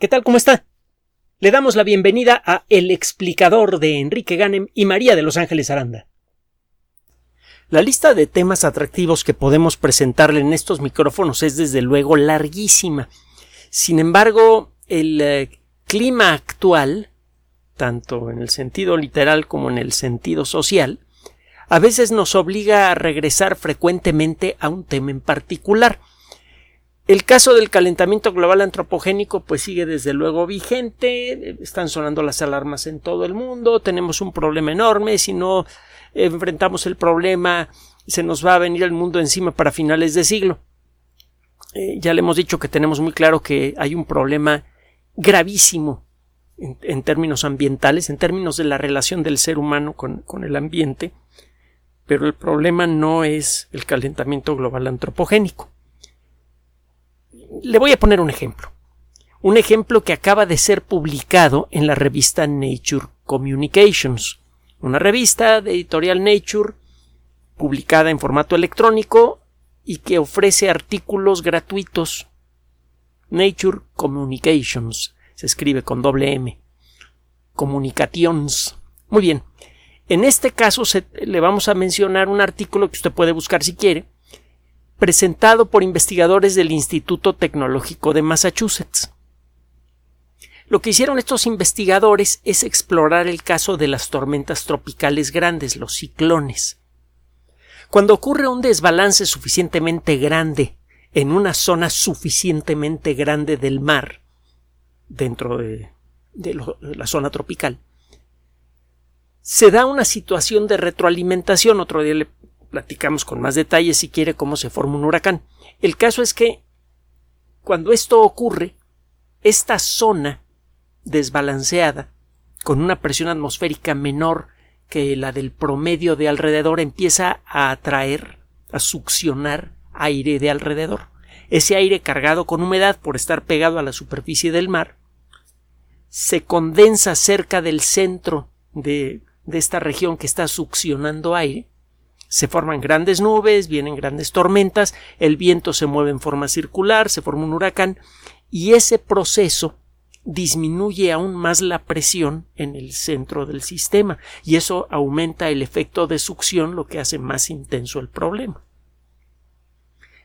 ¿Qué tal? ¿Cómo está? Le damos la bienvenida a El explicador de Enrique Ganem y María de Los Ángeles Aranda. La lista de temas atractivos que podemos presentarle en estos micrófonos es desde luego larguísima. Sin embargo, el eh, clima actual, tanto en el sentido literal como en el sentido social, a veces nos obliga a regresar frecuentemente a un tema en particular. El caso del calentamiento global antropogénico pues sigue desde luego vigente, están sonando las alarmas en todo el mundo, tenemos un problema enorme, si no enfrentamos el problema se nos va a venir el mundo encima para finales de siglo. Eh, ya le hemos dicho que tenemos muy claro que hay un problema gravísimo en, términos ambientales, en términos de la relación del ser humano con, con el ambiente, pero el problema no es el calentamiento global antropogénico. Le voy a poner un ejemplo. Un ejemplo que acaba de ser publicado en la revista Nature Communications, una revista de editorial Nature publicada en formato electrónico y que ofrece artículos gratuitos. Nature Communications se escribe con doble M. Communications. Muy bien. En este caso le vamos a mencionar un artículo que usted puede buscar si quiere, presentado por investigadores del Instituto Tecnológico de Massachusetts. Lo que hicieron estos investigadores es explorar el caso de las tormentas tropicales grandes, los ciclones. Cuando ocurre un desbalance suficientemente grande en una zona suficientemente grande del mar, dentro de, la zona tropical, se da una situación de retroalimentación. Otro día le platicamos con más detalles si quiere cómo se forma un huracán. El caso es que cuando esto ocurre, esta zona desbalanceada, con una presión atmosférica menor que la del promedio de alrededor, empieza a atraer, a succionar aire de alrededor. Ese aire cargado con humedad por estar pegado a la superficie del mar se condensa cerca del centro de, de esta región que está succionando aire se forman grandes nubes, vienen grandes tormentas, el viento se mueve en forma circular, se forma un huracán y ese proceso disminuye aún más la presión en el centro del sistema y eso aumenta el efecto de succión lo que hace más intenso el problema.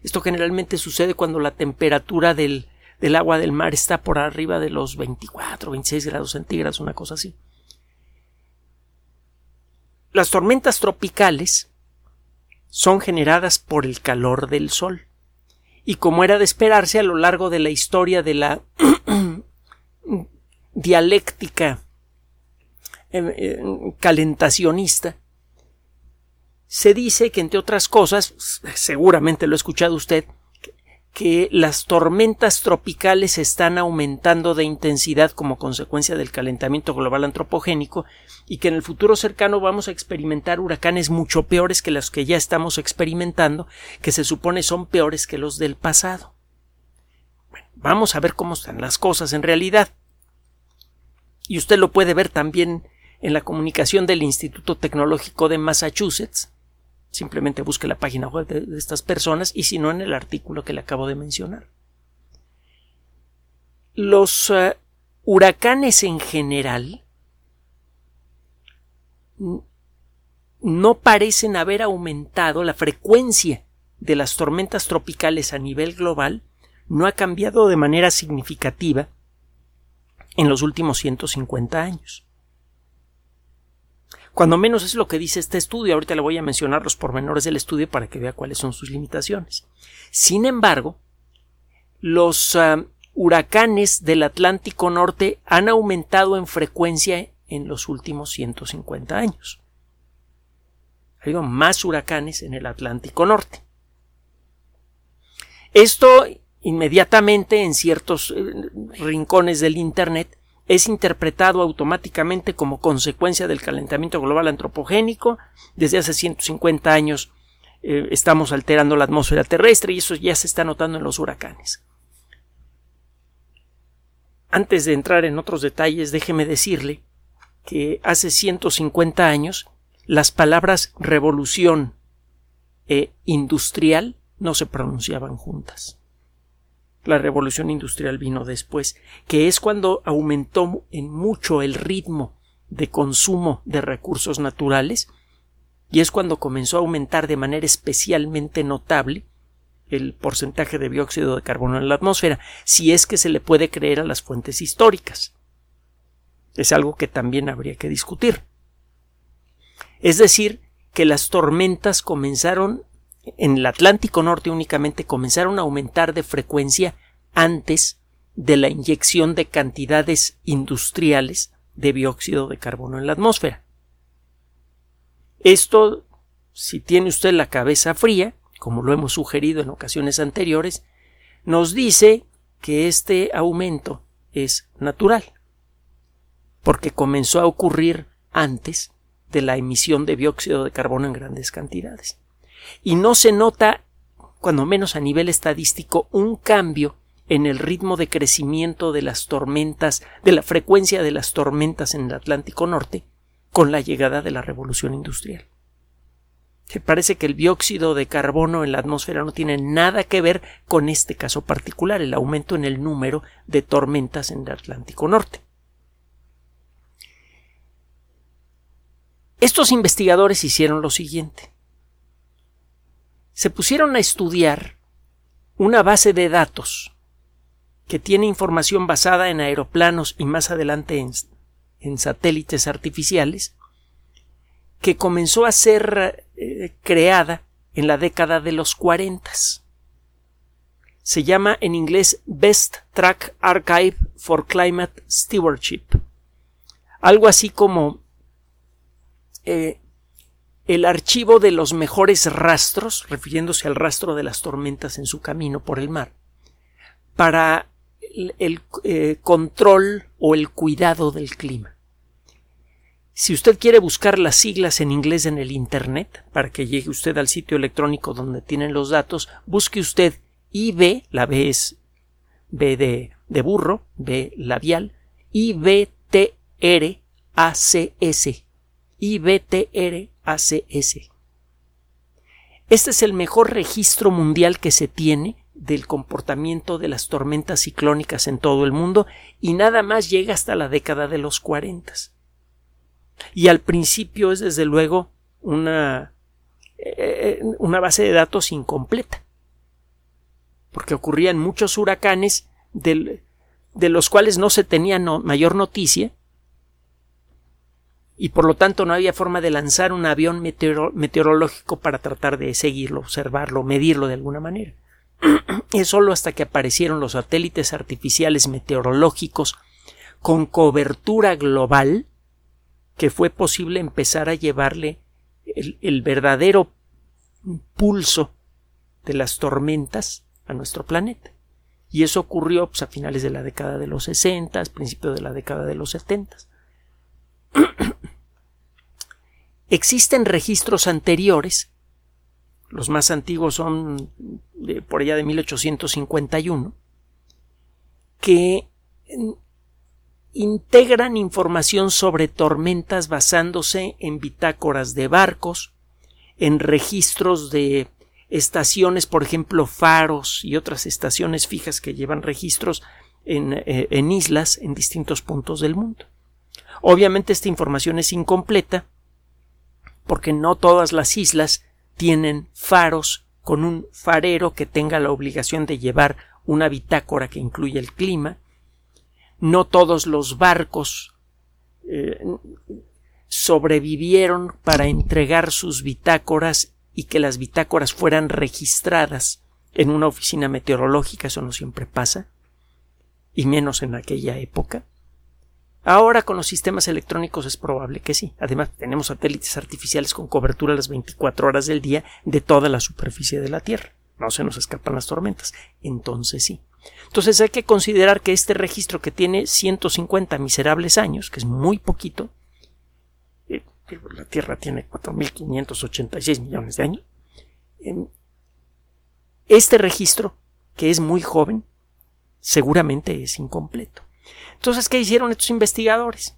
Esto generalmente sucede cuando la temperatura del, del agua del mar está por arriba de los 24, 26 grados centígrados, una cosa así. Las tormentas tropicales son generadas por el calor del Sol. Y como era de esperarse a lo largo de la historia de la dialéctica em, em, calentacionista, se dice que, entre otras cosas, seguramente lo ha escuchado usted, que las tormentas tropicales están aumentando de intensidad como consecuencia del calentamiento global antropogénico y que en el futuro cercano vamos a experimentar huracanes mucho peores que los que ya estamos experimentando, que se supone son peores que los del pasado. Bueno, vamos a ver cómo están las cosas en realidad. Y usted lo puede ver también en la comunicación del Instituto Tecnológico de Massachusetts, Simplemente busque la página web de, estas personas y si no en el artículo que le acabo de mencionar. Los eh, huracanes en general no parecen haber aumentado la frecuencia de las tormentas tropicales a nivel global no ha cambiado de manera significativa en los últimos 150 años. Cuando menos es lo que dice este estudio. Ahorita le voy a mencionar los pormenores del estudio para que vea cuáles son sus limitaciones. Sin embargo, los huracanes del Atlántico Norte han aumentado en frecuencia en los últimos 150 años. Ha habido más huracanes en el Atlántico Norte. Esto inmediatamente en ciertos eh, rincones del Internet es interpretado automáticamente como consecuencia del calentamiento global antropogénico. Desde hace 150 años eh, estamos alterando la atmósfera terrestre y eso ya se está notando en los huracanes. Antes de entrar en otros detalles, déjeme decirle que hace 150 años las palabras revolución e industrial no se pronunciaban juntas. La revolución industrial vino después, que es cuando aumentó en mucho el ritmo de consumo de recursos naturales y es cuando comenzó a aumentar de manera especialmente notable el porcentaje de dióxido de carbono en la atmósfera, si es que se le puede creer a las fuentes históricas. Es algo que también habría que discutir. Es decir, que las tormentas comenzaron en el Atlántico Norte únicamente comenzaron a aumentar de frecuencia antes de la inyección de cantidades industriales de dióxido de carbono en la atmósfera. Esto, si tiene usted la cabeza fría, como lo hemos sugerido en ocasiones anteriores, nos dice que este aumento es natural, porque comenzó a ocurrir antes de la emisión de dióxido de carbono en grandes cantidades. Y no se nota, cuando menos a nivel estadístico, un cambio en el ritmo de crecimiento de las tormentas, de la frecuencia de las tormentas en el Atlántico Norte, con la llegada de la revolución industrial. Se parece que el dióxido de carbono en la atmósfera no tiene nada que ver con este caso particular, el aumento en el número de tormentas en el Atlántico Norte. Estos investigadores hicieron lo siguiente. Se pusieron a estudiar una base de datos que tiene información basada en aeroplanos y más adelante en, en satélites artificiales, que comenzó a ser eh, creada en la década de los 40. Se llama en inglés Best Track Archive for Climate Stewardship. Algo así como eh, el archivo de los mejores rastros, refiriéndose al rastro de las tormentas en su camino por el mar, para el, eh, control o el cuidado del clima. Si usted quiere buscar las siglas en inglés en el Internet, para que llegue usted al sitio electrónico donde tienen los datos, busque usted IB, la B es B de, de burro, B labial, IBTRACS. IBTRACS. Este es el mejor registro mundial que se tiene del comportamiento de las tormentas ciclónicas en todo el mundo y nada más llega hasta la década de los 40. Y al principio es desde luego una, eh, una base de datos incompleta, porque ocurrían muchos huracanes de los cuales no se tenía mayor noticia y por lo tanto no había forma de lanzar un avión meteorológico para tratar de seguirlo, observarlo, medirlo de alguna manera. es solo hasta que aparecieron los satélites artificiales meteorológicos con cobertura global que fue posible empezar a llevarle el, verdadero pulso de las tormentas a nuestro planeta. Y eso ocurrió pues, a finales de la década de los 60, principios de la década de los 70. Existen registros anteriores los más antiguos son por allá de 1851, que integran información sobre tormentas basándose en bitácoras de barcos, en registros de estaciones, por ejemplo, faros y otras estaciones fijas que llevan registros en, eh, en islas en distintos puntos del mundo. Obviamente esta información es incompleta porque no todas las islas tienen faros con un farero que tenga la obligación de llevar una bitácora que incluye el clima. No todos los barcos eh, sobrevivieron para entregar sus bitácoras y que las bitácoras fueran registradas en una oficina meteorológica, eso no siempre pasa, y menos en aquella época. Ahora con los sistemas electrónicos es probable que sí. Además, tenemos satélites artificiales con cobertura las 24 horas del día de toda la superficie de la Tierra. No se nos escapan las tormentas. Entonces sí. Entonces hay que considerar que este registro que tiene 150 miserables años, que es muy poquito, eh, la Tierra tiene 4.586 millones de años, em, este registro, que es muy joven, seguramente es incompleto. Entonces, ¿qué hicieron estos investigadores?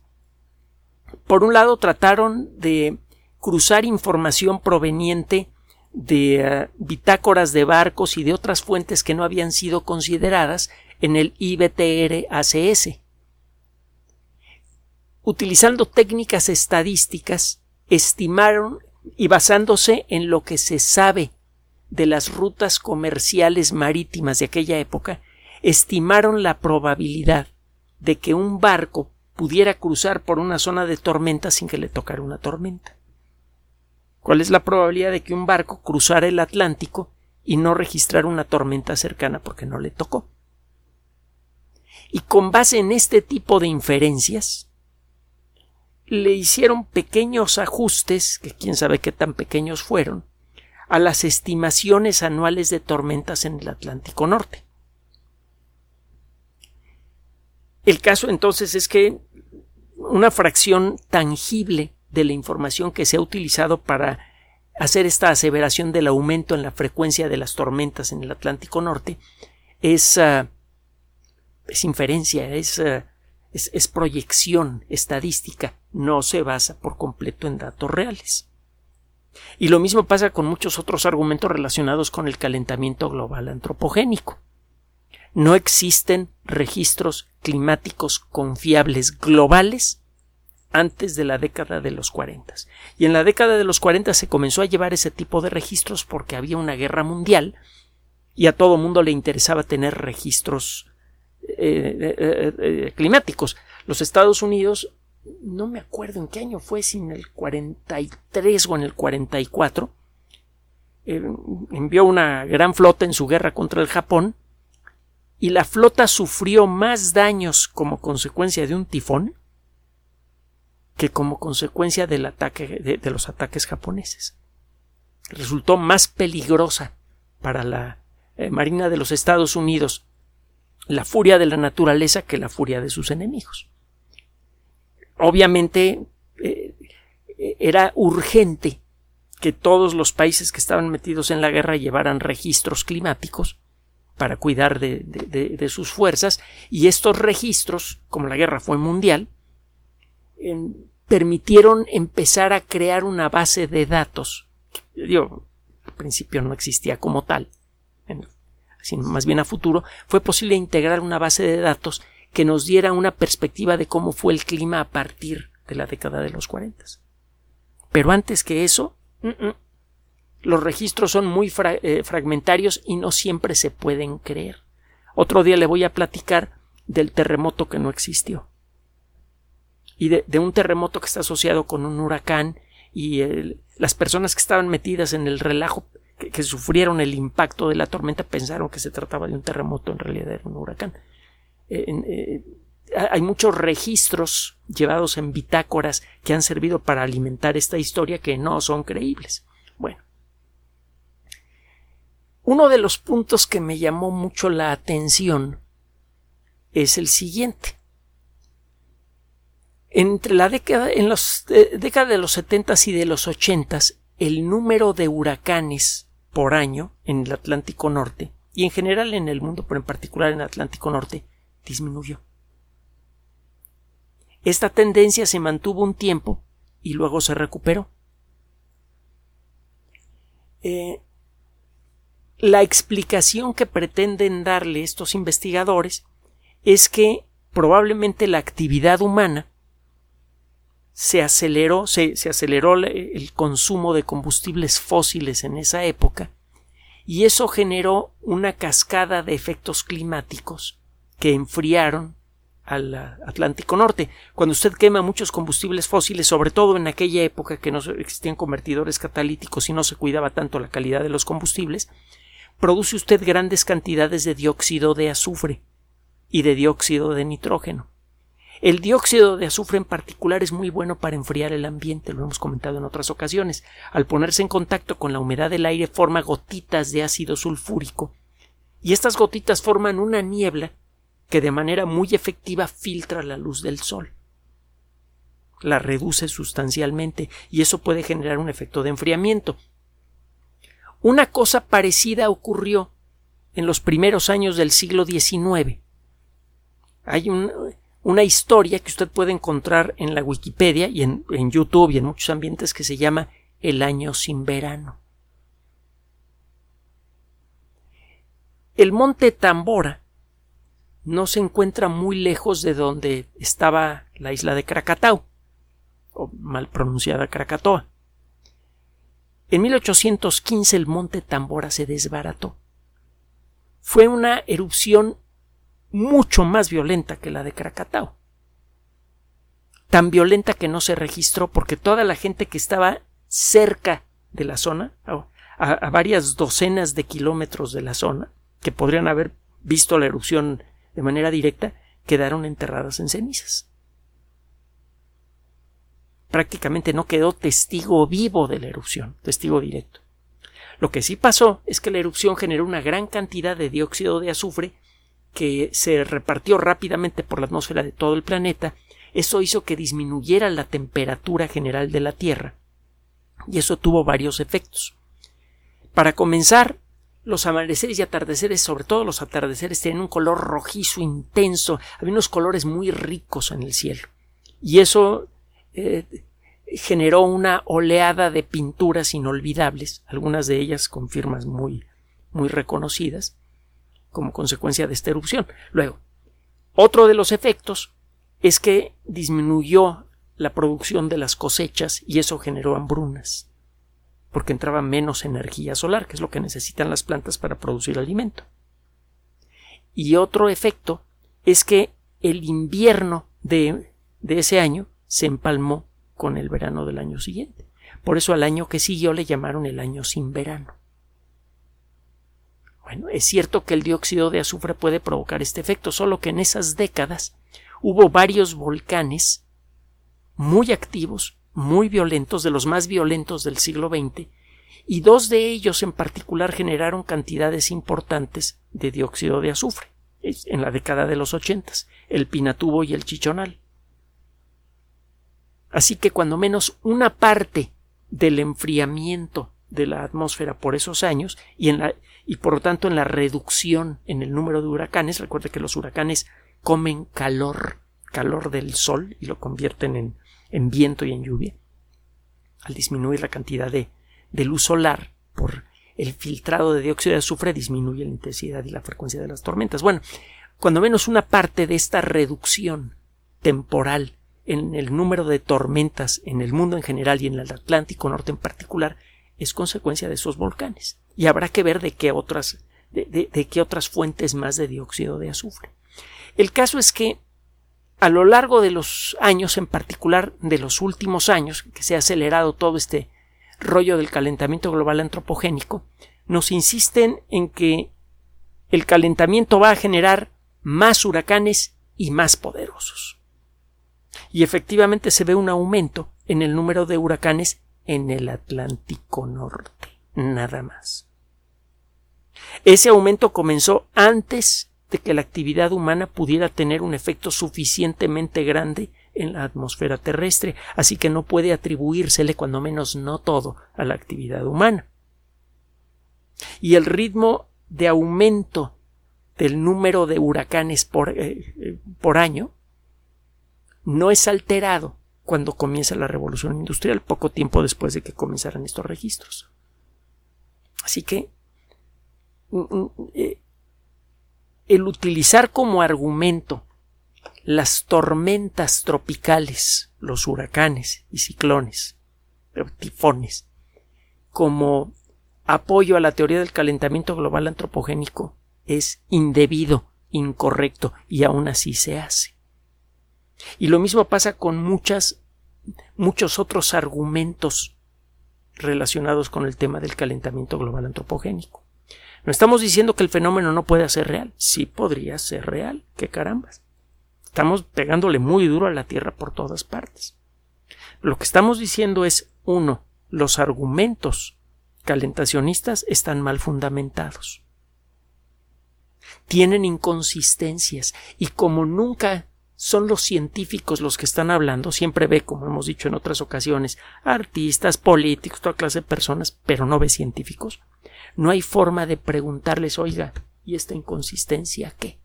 Por un lado, trataron de cruzar información proveniente de eh, bitácoras de barcos y de otras fuentes que no habían sido consideradas en el IBTR ACS. Utilizando técnicas estadísticas, estimaron y basándose en lo que se sabe de las rutas comerciales marítimas de aquella época, estimaron la probabilidad de que un barco pudiera cruzar por una zona de tormenta sin que le tocara una tormenta. ¿Cuál es la probabilidad de que un barco cruzara el Atlántico y no registrara una tormenta cercana porque no le tocó? Y con base en este tipo de inferencias, le hicieron pequeños ajustes, que quién sabe qué tan pequeños fueron, a las estimaciones anuales de tormentas en el Atlántico Norte. El caso entonces es que una fracción tangible de la información que se ha utilizado para hacer esta aseveración del aumento en la frecuencia de las tormentas en el Atlántico Norte es, ah, es inferencia, ah, es, es proyección estadística, no se basa por completo en datos reales. Y lo mismo pasa con muchos otros argumentos relacionados con el calentamiento global antropogénico. No existen registros climáticos confiables globales antes de la década de los 40. Y en la década de los 40 se comenzó a llevar ese tipo de registros porque había una guerra mundial y a todo mundo le interesaba tener registros eh, eh, eh, climáticos. Los Estados Unidos, no me acuerdo en qué año fue, si en el 43 o en el 44, envió una gran flota en su guerra contra el Japón y la flota sufrió más daños como consecuencia de un tifón que como consecuencia del ataque de, los ataques japoneses. Resultó más peligrosa para la eh, Marina de los Estados Unidos la furia de la naturaleza que la furia de sus enemigos. Obviamente eh, era urgente que todos los países que estaban metidos en la guerra llevaran registros climáticos para cuidar de, sus fuerzas y estos registros, como la guerra fue mundial, en, permitieron empezar a crear una base de datos. Digo, al principio no existía como tal, sino más bien a futuro, fue posible integrar una base de datos que nos diera una perspectiva de cómo fue el clima a partir de la década de los 40. Pero antes que eso, los registros son muy eh, fragmentarios y no siempre se pueden creer. Otro día le voy a platicar del terremoto que no existió y de, un terremoto que está asociado con un huracán y las personas que estaban metidas en el relajo que, sufrieron el impacto de la tormenta pensaron que se trataba de un terremoto, en realidad era un huracán. Eh, eh, hay muchos registros llevados en bitácoras que han servido para alimentar esta historia que no son creíbles. Uno de los puntos que me llamó mucho la atención es el siguiente. Entre la década, en eh, décadas de los 70 y de los 80 el número de huracanes por año en el Atlántico Norte y en general en el mundo, pero en particular en el Atlántico Norte, disminuyó. Esta tendencia se mantuvo un tiempo y luego se recuperó. Eh, la explicación que pretenden darle estos investigadores es que probablemente la actividad humana se aceleró, se, aceleró el consumo de combustibles fósiles en esa época y eso generó una cascada de efectos climáticos que enfriaron al Atlántico Norte. Cuando usted quema muchos combustibles fósiles, sobre todo en aquella época que no existían convertidores catalíticos y no se cuidaba tanto la calidad de los combustibles, produce usted grandes cantidades de dióxido de azufre y de dióxido de nitrógeno. El dióxido de azufre en particular es muy bueno para enfriar el ambiente, lo hemos comentado en otras ocasiones. Al ponerse en contacto con la humedad del aire forma gotitas de ácido sulfúrico y estas gotitas forman una niebla que de manera muy efectiva filtra la luz del sol. La reduce sustancialmente y eso puede generar un efecto de enfriamiento. Una cosa parecida ocurrió en los primeros años del siglo XIX. Hay una historia que usted puede encontrar en la Wikipedia y en, en, YouTube y en muchos ambientes que se llama El año sin verano. El monte Tambora no se encuentra muy lejos de donde estaba la isla de Krakatau, o mal pronunciada Krakatoa. En 1815 el monte Tambora se desbarató. Fue una erupción mucho más violenta que la de Krakatau. Tan violenta que no se registró porque toda la gente que estaba cerca de la zona, a, a varias docenas de kilómetros de la zona, que podrían haber visto la erupción de manera directa, quedaron enterradas en cenizas prácticamente no quedó testigo vivo de la erupción, testigo directo. Lo que sí pasó es que la erupción generó una gran cantidad de dióxido de azufre que se repartió rápidamente por la atmósfera de todo el planeta. Eso hizo que disminuyera la temperatura general de la Tierra. Y eso tuvo varios efectos. Para comenzar, los amaneceres y atardeceres, sobre todo los atardeceres, tenían un color rojizo intenso, había unos colores muy ricos en el cielo. Y eso eh, generó una oleada de pinturas inolvidables, algunas de ellas con firmas muy, muy reconocidas, como consecuencia de esta erupción. Luego, otro de los efectos es que disminuyó la producción de las cosechas y eso generó hambrunas, porque entraba menos energía solar, que es lo que necesitan las plantas para producir alimento. Y otro efecto es que el invierno de, de ese año se empalmó con el verano del año siguiente. Por eso al año que siguió le llamaron el año sin verano. Bueno, es cierto que el dióxido de azufre puede provocar este efecto, solo que en esas décadas hubo varios volcanes muy activos, muy violentos, de los más violentos del siglo XX, y dos de ellos en particular generaron cantidades importantes de dióxido de azufre en la década de los ochentas, el Pinatubo y el Chichonal. Así que cuando menos una parte del enfriamiento de la atmósfera por esos años y, en la, y por lo tanto en la reducción en el número de huracanes, recuerde que los huracanes comen calor, calor del sol y lo convierten en, en viento y en lluvia. Al disminuir la cantidad de, de luz solar por el filtrado de dióxido de azufre disminuye la intensidad y la frecuencia de las tormentas. Bueno, cuando menos una parte de esta reducción temporal en el número de tormentas en el mundo en general y en el Atlántico Norte en particular es consecuencia de esos volcanes. Y habrá que ver de qué otras, de, qué otras fuentes más de dióxido de azufre. El caso es que a lo largo de los años, en particular de los últimos años, que se ha acelerado todo este rollo del calentamiento global antropogénico, nos insisten en que el calentamiento va a generar más huracanes y más poderosos y efectivamente se ve un aumento en el número de huracanes en el Atlántico Norte, nada más. Ese aumento comenzó antes de que la actividad humana pudiera tener un efecto suficientemente grande en la atmósfera terrestre, así que no puede atribuírsele, cuando menos no todo, a la actividad humana. Y el ritmo de aumento del número de huracanes por, eh, eh, por año no es alterado cuando comienza la revolución industrial, poco tiempo después de que comenzaran estos registros. Así que mm, mm, eh, el utilizar como argumento las tormentas tropicales, los huracanes y ciclones, tifones, como apoyo a la teoría del calentamiento global antropogénico es indebido, incorrecto y aún así se hace. Y lo mismo pasa con muchos otros argumentos relacionados con el tema del calentamiento global antropogénico. No estamos diciendo que el fenómeno no pueda ser real. Sí podría ser real. ¡Qué carambas! Estamos pegándole muy duro a la Tierra por todas partes. Lo que estamos diciendo es, uno, los argumentos calentacionistas están mal fundamentados. Tienen inconsistencias y como nunca son los científicos los que están hablando, siempre ve, como hemos dicho en otras ocasiones, artistas, políticos, toda clase de personas, pero no ve científicos. No hay forma de preguntarles, oiga, ¿y esta inconsistencia qué?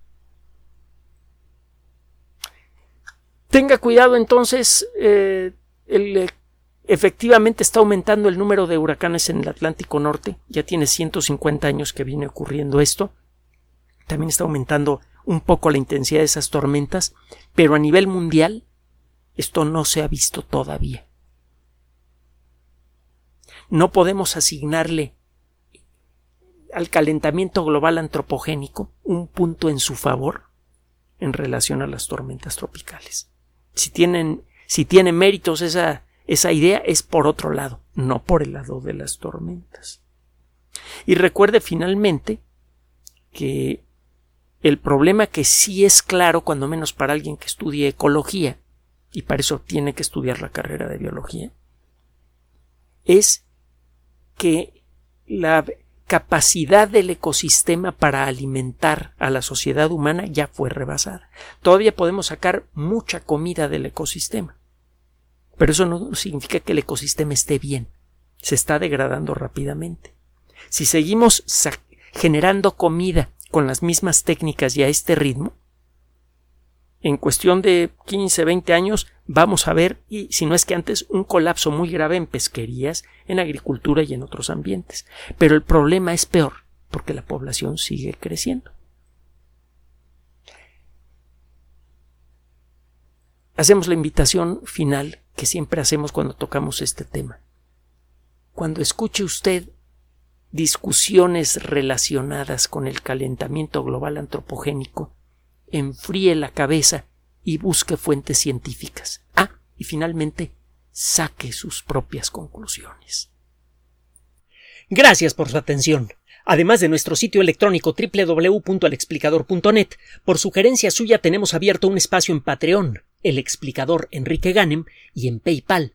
Tenga cuidado entonces, eh, eh, efectivamente está aumentando el número de huracanes en el Atlántico Norte, ya tiene 150 años que viene ocurriendo esto, también está aumentando un poco la intensidad de esas tormentas, pero a nivel mundial esto no se ha visto todavía. No podemos asignarle al calentamiento global antropogénico un punto en su favor en relación a las tormentas tropicales. Si tienen, si tiene méritos esa, esa idea es por otro lado, no por el lado de las tormentas. Y recuerde finalmente que el problema que sí es claro, cuando menos para alguien que estudie ecología, y para eso tiene que estudiar la carrera de biología, es que la capacidad del ecosistema para alimentar a la sociedad humana ya fue rebasada. Todavía podemos sacar mucha comida del ecosistema, pero eso no significa que el ecosistema esté bien. Se está degradando rápidamente. Si seguimos generando comida con las mismas técnicas y a este ritmo, en cuestión de 15, 20 años vamos a ver, y si no es que antes, un colapso muy grave en pesquerías, en agricultura y en otros ambientes. Pero el problema es peor, porque la población sigue creciendo. Hacemos la invitación final que siempre hacemos cuando tocamos este tema. Cuando escuche usted discusiones relacionadas con el calentamiento global antropogénico, enfríe la cabeza y busque fuentes científicas. Ah, y finalmente, saque sus propias conclusiones. Gracias por su atención. Además de nuestro sitio electrónico www.alexplicador.net, por sugerencia suya tenemos abierto un espacio en Patreon, el explicador Enrique Ganem, y en PayPal,